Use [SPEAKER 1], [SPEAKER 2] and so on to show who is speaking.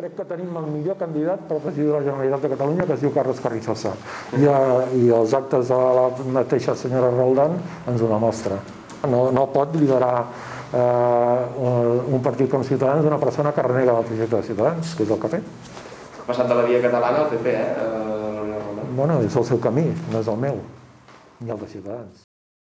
[SPEAKER 1] crec que tenim el millor candidat per presidir la Generalitat de Catalunya, que es diu Carles Carrizosa. I, eh, i els actes de la mateixa senyora Roldán ens ho demostra. No, no pot liderar eh, un partit com Ciutadans d'una persona que renega del projecte de Ciutadans, que és el que ha fet.
[SPEAKER 2] Ha passat de la via catalana al PP, eh? eh
[SPEAKER 1] bueno, és el seu camí, no és el meu, ni el de Ciutadans.